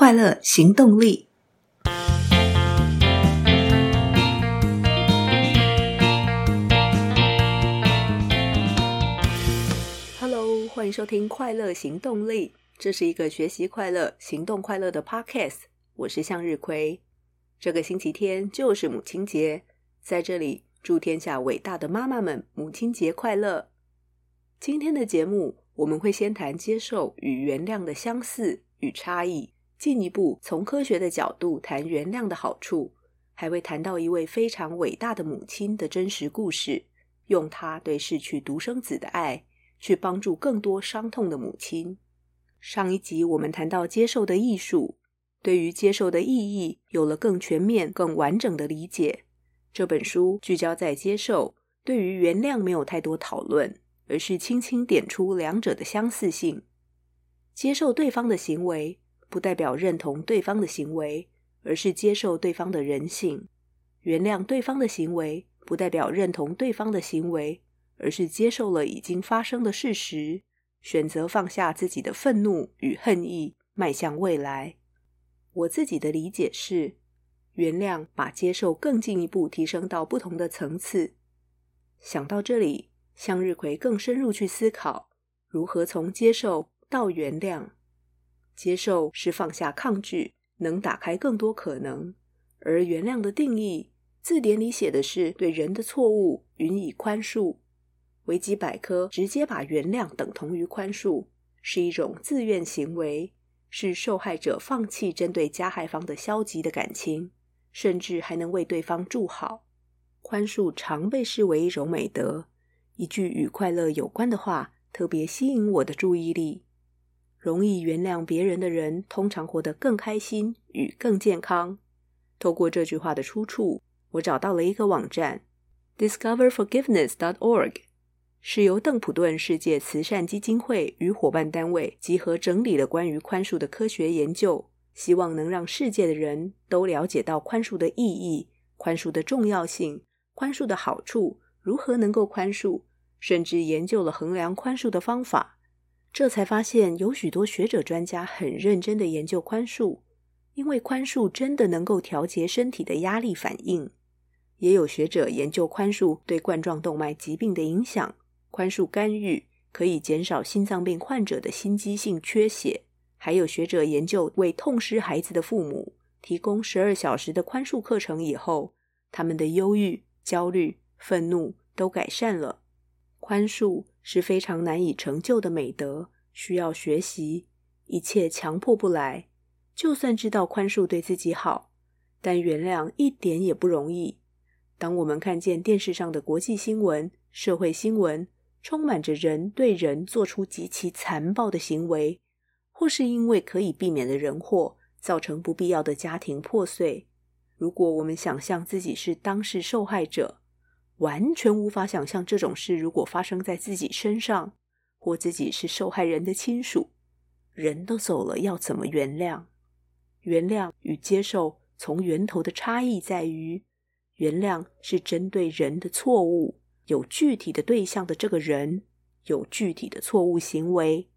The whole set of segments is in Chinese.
快乐行动力。Hello，欢迎收听《快乐行动力》，这是一个学习快乐、行动快乐的 Podcast。我是向日葵。这个星期天就是母亲节，在这里祝天下伟大的妈妈们母亲节快乐。今天的节目，我们会先谈接受与原谅的相似与差异。进一步从科学的角度谈原谅的好处，还会谈到一位非常伟大的母亲的真实故事，用她对逝去独生子的爱，去帮助更多伤痛的母亲。上一集我们谈到接受的艺术，对于接受的意义有了更全面、更完整的理解。这本书聚焦在接受，对于原谅没有太多讨论，而是轻轻点出两者的相似性。接受对方的行为。不代表认同对方的行为，而是接受对方的人性；原谅对方的行为，不代表认同对方的行为，而是接受了已经发生的事实，选择放下自己的愤怒与恨意，迈向未来。我自己的理解是，原谅把接受更进一步提升到不同的层次。想到这里，向日葵更深入去思考，如何从接受到原谅。接受是放下抗拒，能打开更多可能；而原谅的定义，字典里写的是对人的错误予以宽恕。维基百科直接把原谅等同于宽恕，是一种自愿行为，是受害者放弃针对加害方的消极的感情，甚至还能为对方祝好。宽恕常被视为一种美德。一句与快乐有关的话，特别吸引我的注意力。容易原谅别人的人，通常活得更开心与更健康。透过这句话的出处，我找到了一个网站，discoverforgiveness.org，是由邓普顿世界慈善基金会与伙伴单位集合整理了关于宽恕的科学研究，希望能让世界的人都了解到宽恕的意义、宽恕的重要性、宽恕的好处、如何能够宽恕，甚至研究了衡量宽恕的方法。这才发现，有许多学者专家很认真的研究宽恕，因为宽恕真的能够调节身体的压力反应。也有学者研究宽恕对冠状动脉疾病的影响，宽恕干预可以减少心脏病患者的心肌性缺血。还有学者研究为痛失孩子的父母提供十二小时的宽恕课程以后，他们的忧郁、焦虑、愤怒都改善了。宽恕是非常难以成就的美德，需要学习，一切强迫不来。就算知道宽恕对自己好，但原谅一点也不容易。当我们看见电视上的国际新闻、社会新闻，充满着人对人做出极其残暴的行为，或是因为可以避免的人祸，造成不必要的家庭破碎。如果我们想象自己是当事受害者，完全无法想象这种事如果发生在自己身上，或自己是受害人的亲属，人都走了，要怎么原谅？原谅与接受从源头的差异在于，原谅是针对人的错误，有具体的对象的这个人有具体的错误行为，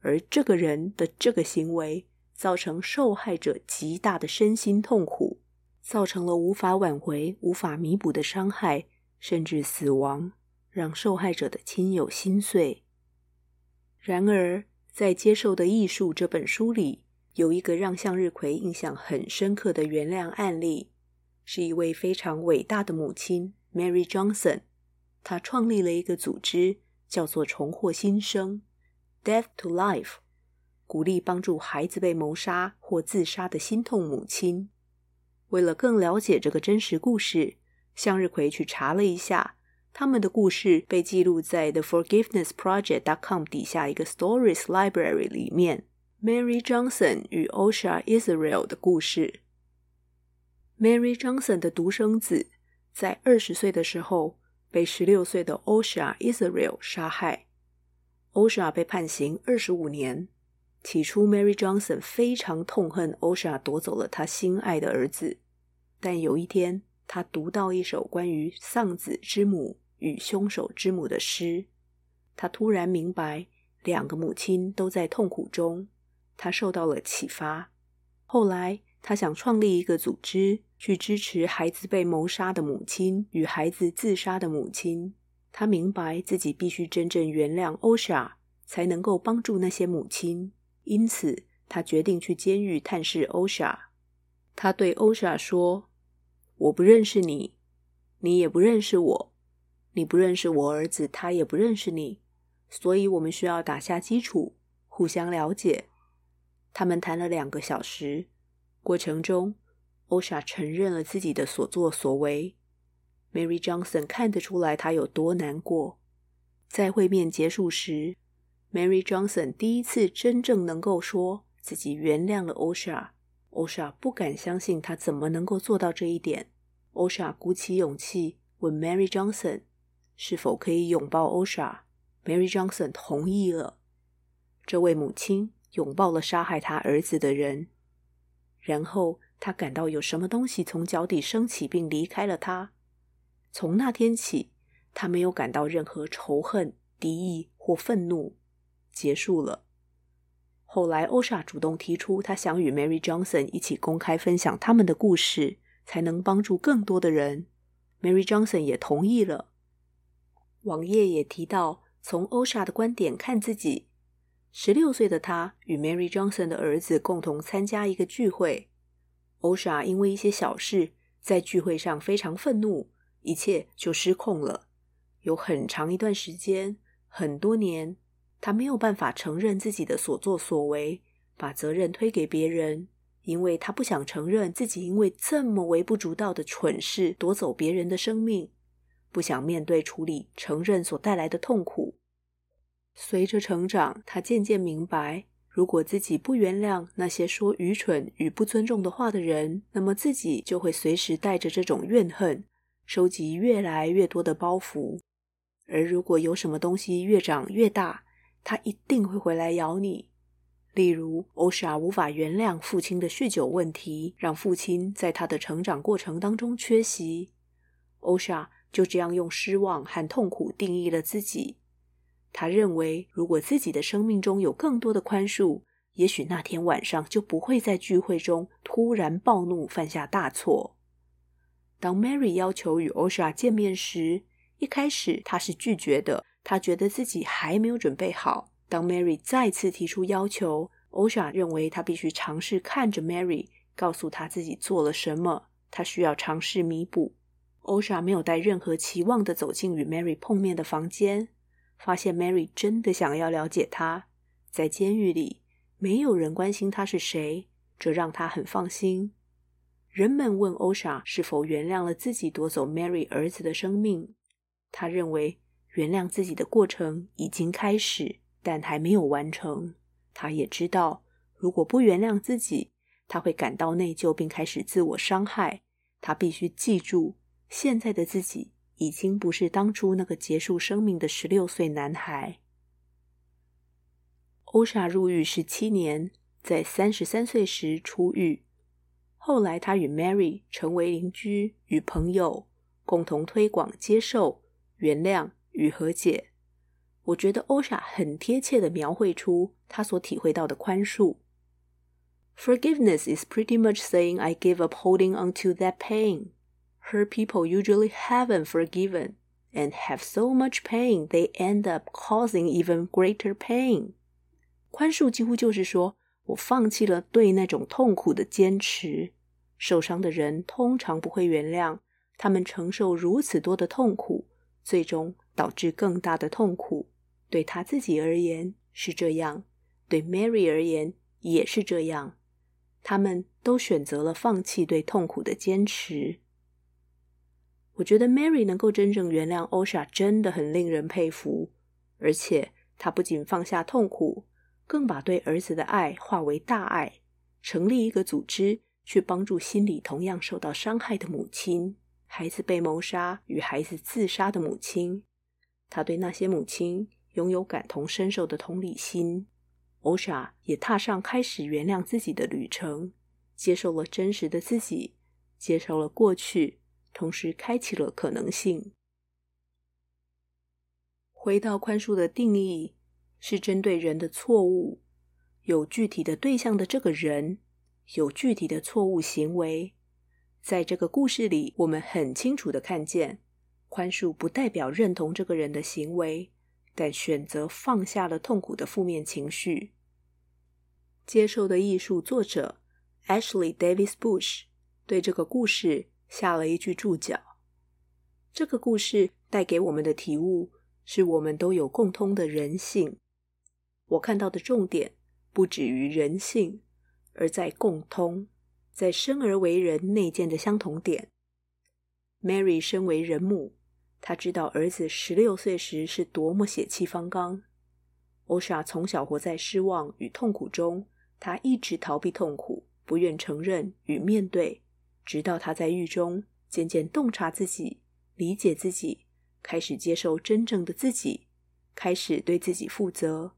而这个人的这个行为造成受害者极大的身心痛苦，造成了无法挽回、无法弥补的伤害。甚至死亡，让受害者的亲友心碎。然而，在《接受的艺术》这本书里，有一个让向日葵印象很深刻的原谅案例，是一位非常伟大的母亲 Mary Johnson。她创立了一个组织，叫做“重获新生 ”（Death to Life），鼓励帮助孩子被谋杀或自杀的心痛母亲。为了更了解这个真实故事，向日葵去查了一下，他们的故事被记录在 The Forgiveness Project dot com 底下一个 Stories Library 里面。Mary Johnson 与 Osha Israel 的故事。Mary Johnson 的独生子在二十岁的时候被十六岁的 Osha Israel 杀害。Osha 被判刑二十五年。起初，Mary Johnson 非常痛恨 Osha 夺走了他心爱的儿子，但有一天，他读到一首关于丧子之母与凶手之母的诗，他突然明白两个母亲都在痛苦中，他受到了启发。后来，他想创立一个组织，去支持孩子被谋杀的母亲与孩子自杀的母亲。他明白自己必须真正原谅欧莎，才能够帮助那些母亲。因此，他决定去监狱探视欧莎。他对欧莎说：“我不认识你，你也不认识我。你不认识我儿子，他也不认识你。所以，我们需要打下基础，互相了解。”他们谈了两个小时，过程中，欧莎承认了自己的所作所为。Mary Johnson 看得出来她有多难过。在会面结束时，Mary Johnson 第一次真正能够说自己原谅了欧莎。欧莎不敢相信他怎么能够做到这一点。欧莎鼓起勇气问 Mary Johnson 是否可以拥抱欧莎。Mary Johnson 同意了。这位母亲。拥抱了杀害他儿子的人，然后他感到有什么东西从脚底升起并离开了他。从那天起，他没有感到任何仇恨、敌意或愤怒。结束了。后来，欧莎主动提出，他想与 Mary Johnson 一起公开分享他们的故事，才能帮助更多的人。Mary Johnson 也同意了。网页也提到，从欧莎的观点看自己。十六岁的他与 Mary Johnson 的儿子共同参加一个聚会。欧莎因为一些小事在聚会上非常愤怒，一切就失控了。有很长一段时间，很多年，他没有办法承认自己的所作所为，把责任推给别人，因为他不想承认自己因为这么微不足道的蠢事夺走别人的生命，不想面对处理承认所带来的痛苦。随着成长，他渐渐明白，如果自己不原谅那些说愚蠢与不尊重的话的人，那么自己就会随时带着这种怨恨，收集越来越多的包袱。而如果有什么东西越长越大，他一定会回来咬你。例如，欧莎无法原谅父亲的酗酒问题，让父亲在他的成长过程当中缺席。欧莎就这样用失望和痛苦定义了自己。他认为，如果自己的生命中有更多的宽恕，也许那天晚上就不会在聚会中突然暴怒，犯下大错。当 Mary 要求与欧莎见面时，一开始他是拒绝的，他觉得自己还没有准备好。当 Mary 再次提出要求，欧莎认为他必须尝试看着 Mary，告诉他自己做了什么，他需要尝试弥补。欧莎没有带任何期望的走进与 Mary 碰面的房间。发现 Mary 真的想要了解他，在监狱里没有人关心他是谁，这让他很放心。人们问欧莎是否原谅了自己夺走 Mary 儿子的生命，他认为原谅自己的过程已经开始，但还没有完成。他也知道，如果不原谅自己，他会感到内疚并开始自我伤害。他必须记住，现在的自己。已经不是当初那个结束生命的十六岁男孩。欧莎入狱十七年，在三十三岁时出狱。后来，他与 Mary 成为邻居与朋友，共同推广接受、原谅与和解。我觉得欧莎很贴切地描绘出他所体会到的宽恕。Forgiveness is pretty much saying I give up holding onto that pain. Her people usually haven't forgiven and have so much pain they end up causing even greater pain. 宽恕几乎就是说我放弃了对那种痛苦的坚持。受伤的人通常不会原谅，他们承受如此多的痛苦，最终导致更大的痛苦。对他自己而言是这样，对 Mary 而言也是这样。他们都选择了放弃对痛苦的坚持。我觉得 Mary 能够真正原谅欧莎，真的很令人佩服。而且，她不仅放下痛苦，更把对儿子的爱化为大爱，成立一个组织，去帮助心里同样受到伤害的母亲、孩子被谋杀与孩子自杀的母亲。他对那些母亲拥有感同身受的同理心。欧莎也踏上开始原谅自己的旅程，接受了真实的自己，接受了过去。同时开启了可能性。回到宽恕的定义，是针对人的错误，有具体的对象的这个人，有具体的错误行为。在这个故事里，我们很清楚的看见，宽恕不代表认同这个人的行为，但选择放下了痛苦的负面情绪。接受的艺术作者 Ashley Davis Bush 对这个故事下了一句注脚。这个故事带给我们的体悟是我们都有共通的人性。我看到的重点不止于人性，而在共通，在生而为人内建的相同点。Mary 身为人母，他知道儿子十六岁时是多么血气方刚。欧莎从小活在失望与痛苦中，他一直逃避痛苦，不愿承认与面对，直到他在狱中渐渐洞察自己。理解自己，开始接受真正的自己，开始对自己负责。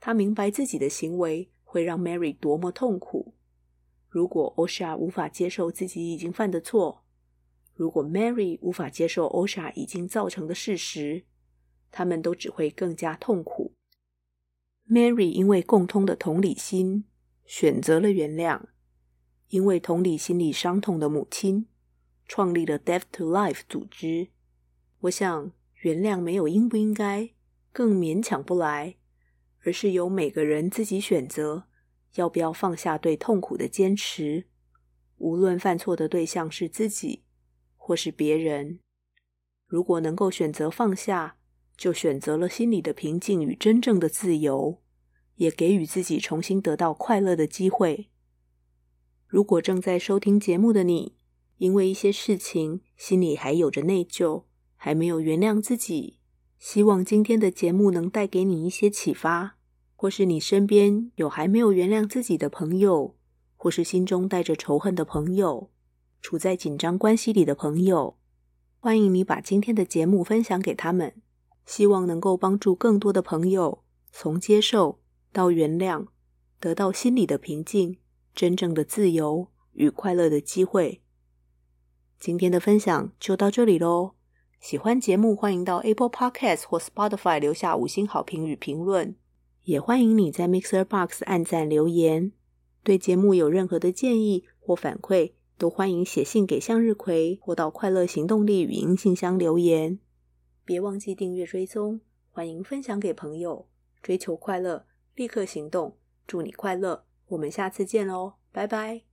他明白自己的行为会让 Mary 多么痛苦。如果欧莎无法接受自己已经犯的错，如果 Mary 无法接受 Osha 已经造成的事实，他们都只会更加痛苦。Mary 因为共通的同理心，选择了原谅，因为同理心里伤痛的母亲。创立了 Death to Life 组织。我想，原谅没有应不应该，更勉强不来，而是由每个人自己选择，要不要放下对痛苦的坚持。无论犯错的对象是自己，或是别人，如果能够选择放下，就选择了心里的平静与真正的自由，也给予自己重新得到快乐的机会。如果正在收听节目的你，因为一些事情，心里还有着内疚，还没有原谅自己。希望今天的节目能带给你一些启发，或是你身边有还没有原谅自己的朋友，或是心中带着仇恨的朋友，处在紧张关系里的朋友，欢迎你把今天的节目分享给他们，希望能够帮助更多的朋友从接受到原谅，得到心里的平静、真正的自由与快乐的机会。今天的分享就到这里喽。喜欢节目，欢迎到 Apple Podcast 或 Spotify 留下五星好评与评论。也欢迎你在 Mixer Box 按赞留言。对节目有任何的建议或反馈，都欢迎写信给向日葵或到快乐行动力语音信箱留言。别忘记订阅追踪，欢迎分享给朋友。追求快乐，立刻行动。祝你快乐，我们下次见喽，拜拜。